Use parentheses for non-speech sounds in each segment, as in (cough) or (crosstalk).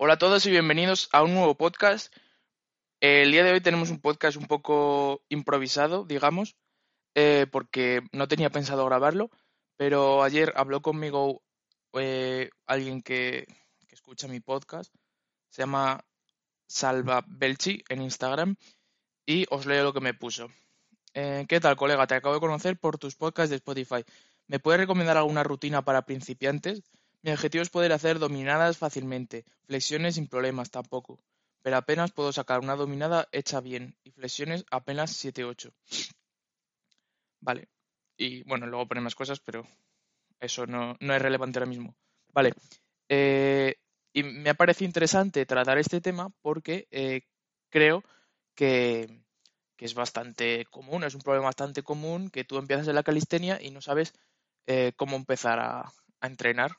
Hola a todos y bienvenidos a un nuevo podcast. El día de hoy tenemos un podcast un poco improvisado, digamos, eh, porque no tenía pensado grabarlo, pero ayer habló conmigo eh, alguien que, escucha mi podcast, se llama Salva Belchi en Instagram y os leo lo que me puso. Eh, ¿Qué tal, colega? Te acabo de conocer por tus podcasts de Spotify. ¿Me puedes recomendar alguna rutina para principiantes? Mi objetivo es poder hacer dominadas fácilmente, flexiones sin problemas tampoco, pero apenas puedo sacar una dominada hecha bien y flexiones apenas 7-8. Vale, y bueno, luego pone más cosas, pero eso no, es relevante ahora mismo. Vale, eh, y me ha parecido interesante tratar este tema porque eh, creo que, es bastante común, es un problema bastante común que tú empiezas en la calistenia y no sabes eh, cómo empezar a entrenar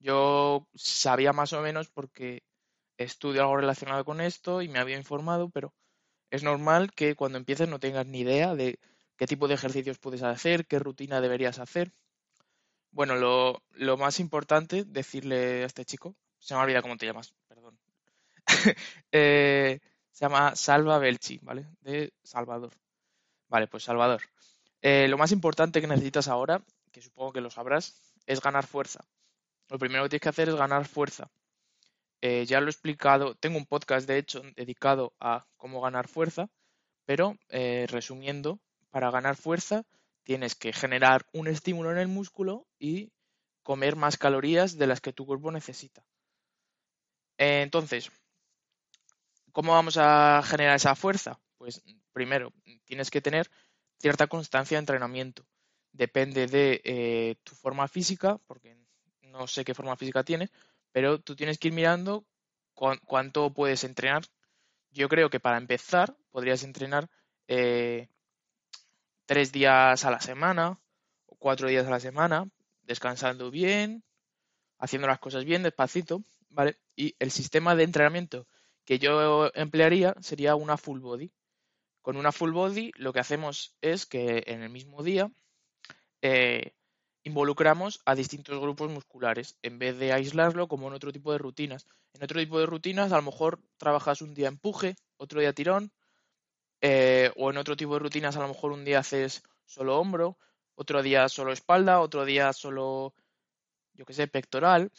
yo sabía más o menos porque estudio algo relacionado con esto y me había informado, pero es normal que cuando empieces no tengas ni idea de qué tipo de ejercicios puedes hacer, qué rutina deberías hacer. Bueno, lo, más importante, decirle a este chico, se me ha olvidado cómo te llamas, perdón. (laughs) eh, se llama Salva Belchi, ¿vale? De Salvador. Vale, pues Salvador. Eh, lo más importante que necesitas ahora, que supongo que lo sabrás, es ganar fuerza lo primero que tienes que hacer es ganar fuerza. Eh, ya lo he explicado, tengo un podcast de hecho dedicado a cómo ganar fuerza, pero eh, resumiendo, para ganar fuerza tienes que generar un estímulo en el músculo y comer más calorías de las que tu cuerpo necesita. Eh, entonces, ¿cómo vamos a generar esa fuerza? Pues primero, tienes que tener cierta constancia de entrenamiento. Depende de tu forma física, porque no sé qué forma física tienes, pero tú tienes que ir mirando cuánto puedes entrenar. Yo creo que para empezar podrías entrenar eh, tres días a la semana o cuatro días a la semana, descansando bien, haciendo las cosas bien, despacito, ¿vale? Y el sistema de entrenamiento que yo emplearía sería una full body. Con una full body lo que hacemos es que en el mismo día eh, involucramos a distintos grupos musculares en vez de aislarlo como en otro tipo de rutinas. En otro tipo de rutinas a lo mejor trabajas un día empuje, otro día tirón, eh, o en otro tipo de rutinas a lo mejor un día haces solo hombro, otro día solo espalda, otro día solo, yo qué sé, pectoral,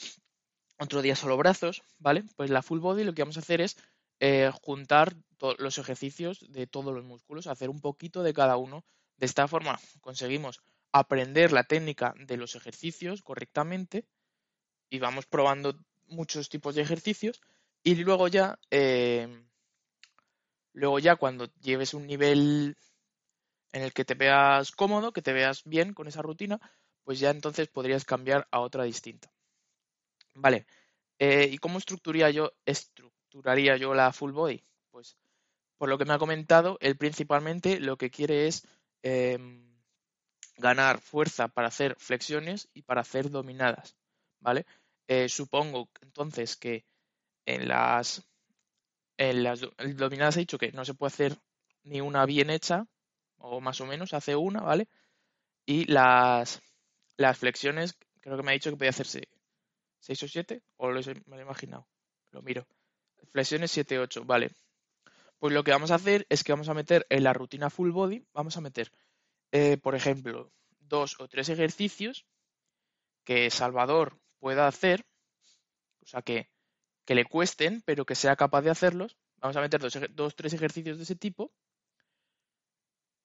otro día solo brazos, ¿vale? Pues la full body lo que vamos a hacer es eh, juntar los ejercicios de todos los músculos, hacer un poquito de cada uno. De esta forma conseguimos aprender la técnica de los ejercicios correctamente y vamos probando muchos tipos de ejercicios y luego ya eh, luego ya cuando lleves un nivel en el que te veas cómodo, que te veas bien con esa rutina, pues ya entonces podrías cambiar a otra distinta. Vale. Eh, ¿Y cómo estructuraría yo, estructuraría yo la full body? Pues por lo que me ha comentado, él principalmente lo que quiere es em, ganar fuerza para hacer flexiones y para hacer dominadas, ¿vale? Eh, supongo entonces que en las, en las dominadas he dicho que no se puede hacer ni una bien hecha, o más o menos hace una, ¿vale? Y las, las flexiones, creo que me ha dicho que podía hacerse 6 o 7, o lo he, me lo he imaginado, lo miro. Flexiones 7, 8, vale. Pues lo que vamos a hacer es que vamos a meter en la rutina full body, vamos a meter eh, por ejemplo, dos o tres ejercicios que Salvador pueda hacer, o sea, que, que le cuesten, pero que sea capaz de hacerlos. Vamos a meter dos, o tres ejercicios de ese tipo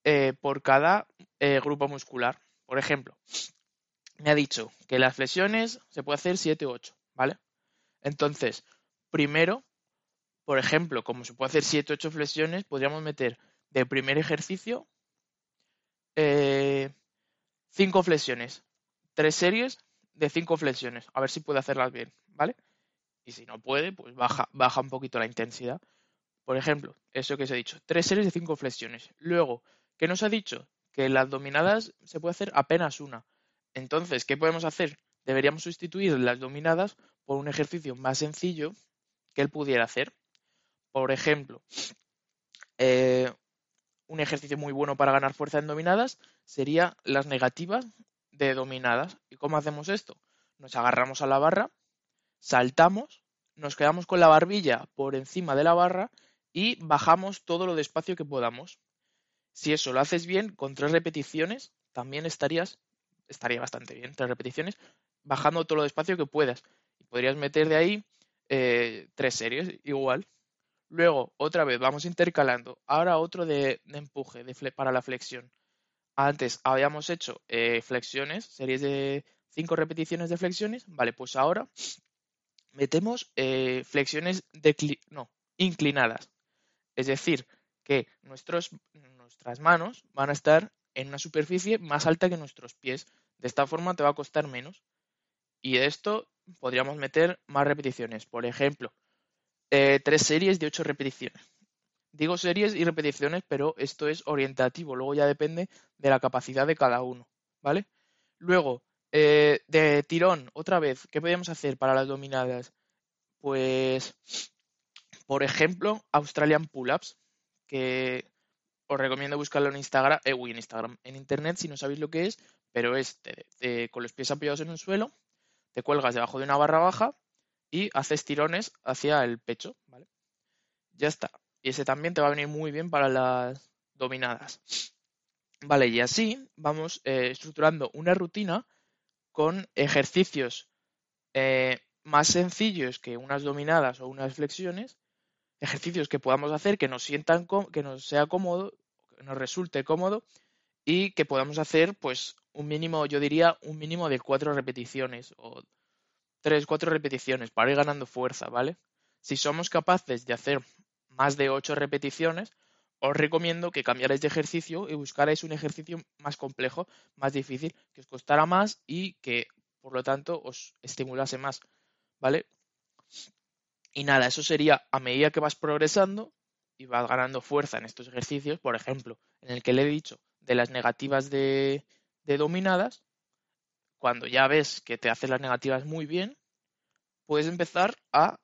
eh, por cada eh, grupo muscular. Por ejemplo, me ha dicho que las flexiones se puede hacer 7 u 8, ¿vale? Entonces, primero, por ejemplo, como se puede hacer 7 u 8 flexiones, podríamos meter de primer ejercicio eh, cinco flexiones. Tres series de cinco flexiones. A ver si puede hacerlas bien, ¿vale? Y si no puede, pues baja, baja un poquito la intensidad. Por ejemplo, eso que os he dicho, tres series de cinco flexiones. Luego, ¿qué nos ha dicho? Que las dominadas se puede hacer apenas una. Entonces, ¿qué podemos hacer? Deberíamos sustituir las dominadas por un ejercicio más sencillo que él pudiera hacer. Por ejemplo, eh, un ejercicio muy bueno para ganar fuerza en dominadas sería las negativas de dominadas. ¿Y cómo hacemos esto? Nos agarramos a la barra, saltamos, nos quedamos con la barbilla por encima de la barra y bajamos todo lo despacio que podamos. Si eso lo haces bien, con tres repeticiones, también estarías, estaría bastante bien, tres repeticiones, bajando todo lo despacio que puedas. Y podrías meter de ahí eh, tres series, igual. Luego, otra vez, vamos intercalando. Ahora otro de, empuje para la flexión. Antes habíamos hecho eh, flexiones, series de cinco repeticiones de flexiones. Vale, pues ahora metemos eh, flexiones inclinadas. Es decir, que nuestras manos van a estar en una superficie más alta que nuestros pies. De esta forma te va a costar menos. Y de esto podríamos meter más repeticiones. Por ejemplo, eh, tres series de ocho repeticiones. Digo series y repeticiones, pero esto es orientativo. Luego ya depende de la capacidad de cada uno. ¿Vale? Luego, eh, de tirón, otra vez, ¿qué podemos hacer para las dominadas? Pues, por ejemplo, Australian Pull-Ups, que os recomiendo buscarlo en Instagram, eh, en Instagram, en Internet si no sabéis lo que es, pero es con los pies apoyados en el suelo, te cuelgas debajo de una barra baja y haces tirones hacia el pecho, ¿vale? Ya está. Y ese también te va a venir muy bien para las dominadas. Vale, y así vamos eh, estructurando una rutina con ejercicios eh, más sencillos que unas dominadas o unas flexiones, ejercicios que podamos hacer que nos sientan que nos sea cómodo, que nos resulte cómodo y que podamos hacer pues un mínimo, yo diría un mínimo de cuatro repeticiones tres, cuatro repeticiones para ir ganando fuerza, ¿vale? Si somos capaces de hacer más de ocho repeticiones, os recomiendo que cambiarais de ejercicio y buscarais un ejercicio más complejo, más difícil, que os costara más y que, por lo tanto, os estimulase más, ¿vale? Y nada, eso sería a medida que vas progresando y vas ganando fuerza en estos ejercicios, por ejemplo, en el que le he dicho de las negativas de dominadas, cuando ya ves que te haces las negativas muy bien, puedes empezar a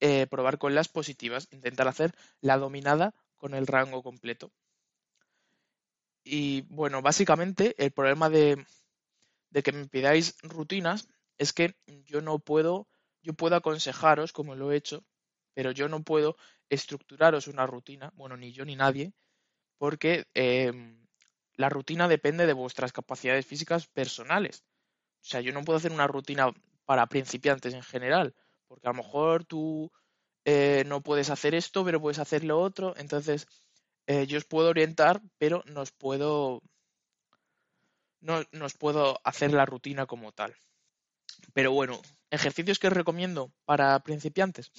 eh, probar con las positivas, intentar hacer la dominada con el rango completo. Y bueno, básicamente el problema de, que me pidáis rutinas es que yo no puedo, yo puedo aconsejaros como lo he hecho, pero yo no puedo estructuraros una rutina, bueno, ni yo ni nadie, porque em, la rutina depende de vuestras capacidades físicas personales. O sea, yo no puedo hacer una rutina para principiantes en general, porque a lo mejor tú eh, no puedes hacer esto, pero puedes hacer lo otro. Entonces, eh, yo os puedo orientar, pero no os puedo, no, os puedo hacer la rutina como tal. Pero bueno, ejercicios que os recomiendo para principiantes.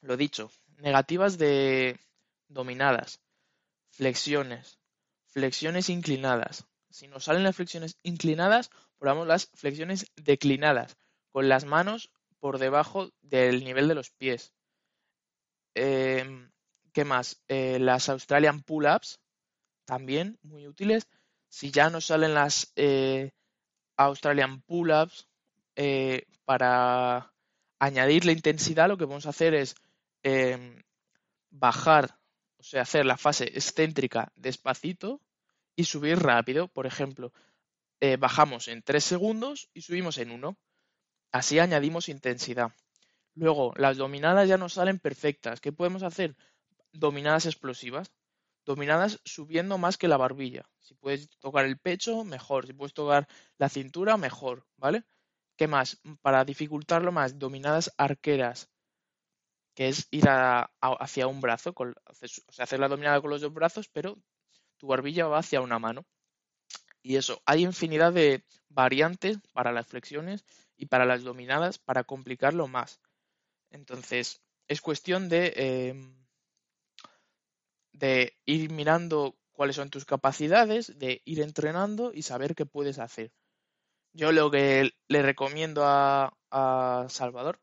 Lo dicho, negativas de dominadas, flexiones, flexiones inclinadas. Si nos salen las flexiones inclinadas, probamos las flexiones declinadas, con las manos por debajo del nivel de los pies. Em, ¿Qué más? Eh, las Australian Pull-Ups, también muy útiles. Si ya nos salen las eh, Australian Pull-Ups, eh, para añadir la intensidad, lo que vamos a hacer es em, bajar, o sea, hacer la fase excéntrica despacito y subir rápido. Por ejemplo, eh, bajamos en 3 segundos y subimos en 1. Así añadimos intensidad. Luego, las dominadas ya nos salen perfectas. ¿Qué podemos hacer? Dominadas explosivas. Dominadas subiendo más que la barbilla. Si puedes tocar el pecho, mejor. Si puedes tocar la cintura, mejor. ¿Vale? ¿Qué más? Para dificultarlo más, dominadas arqueras. Que es ir hacia un brazo. o sea, hacer la dominada con los dos brazos, pero tu barbilla va hacia una mano. Y eso, hay infinidad de variantes para las flexiones y para las dominadas para complicarlo más. Entonces, es cuestión de, em, de ir mirando cuáles son tus capacidades, de ir entrenando y saber qué puedes hacer. Yo lo que le recomiendo a, a Salvador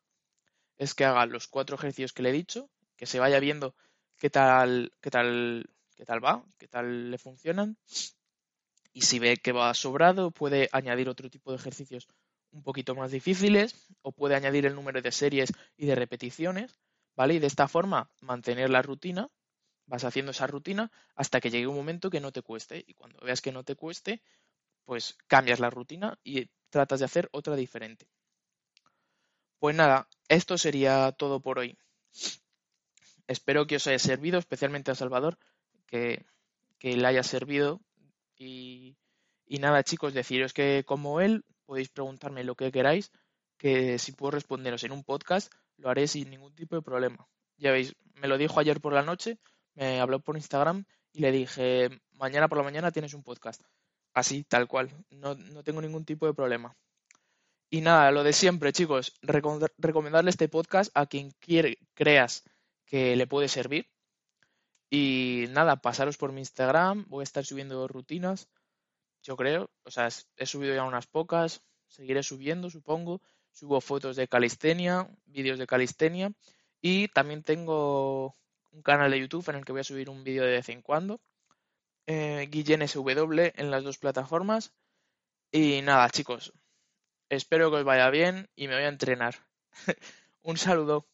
es que haga los cuatro ejercicios que le he dicho, que se vaya viendo qué tal, qué tal, qué tal va, qué tal le funcionan y si ve que va sobrado, puede añadir otro tipo de ejercicios un poquito más difíciles o puede añadir el número de series y de repeticiones, ¿vale? Y de esta forma mantener la rutina, vas haciendo esa rutina hasta que llegue un momento que no te cueste y cuando veas que no te cueste, pues cambias la rutina y tratas de hacer otra diferente. Pues nada, esto sería todo por hoy. Espero que os haya servido, especialmente a Salvador, que, le haya servido. Y, y nada, chicos, deciros que como él podéis preguntarme lo que queráis, que si puedo responderos en un podcast, lo haré sin ningún tipo de problema. Ya veis, me lo dijo ayer por la noche, me habló por Instagram y le dije, mañana por la mañana tienes un podcast. Así, tal cual, no, no tengo ningún tipo de problema. Y nada, lo de siempre, chicos, recomendarle este podcast a quien quiere, creas que le puede servir. Y nada, pasaros por mi Instagram, voy a estar subiendo rutinas, yo creo, o sea, he subido ya unas pocas, seguiré subiendo, supongo. Subo fotos de calistenia, vídeos de calistenia y también tengo un canal de YouTube en el que voy a subir un vídeo de vez en cuando. Eh, Guillén SW en las dos plataformas. Y nada, chicos, espero que os vaya bien y me voy a entrenar. (laughs) un saludo.